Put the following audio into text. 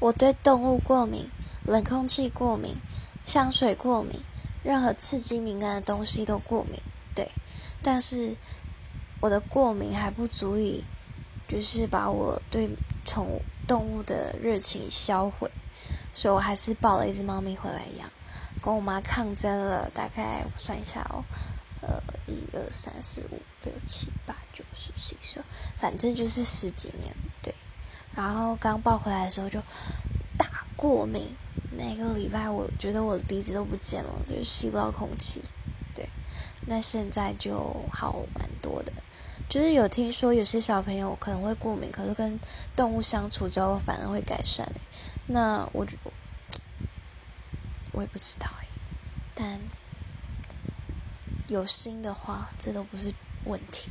我对动物过敏，冷空气过敏，香水过敏，任何刺激敏感的东西都过敏。对，但是我的过敏还不足以，就是把我对宠物动物的热情销毁，所以我还是抱了一只猫咪回来养，跟我妈抗争了大概我算一下哦，呃，一二三四五六七八九十十一十二，反正就是十几年，然后刚抱回来的时候就大过敏，那个礼拜我觉得我的鼻子都不见了，就是吸不到空气。对，那现在就好蛮多的。就是有听说有些小朋友可能会过敏，可是跟动物相处之后反而会改善。那我我也不知道哎，但有心的话，这都不是问题。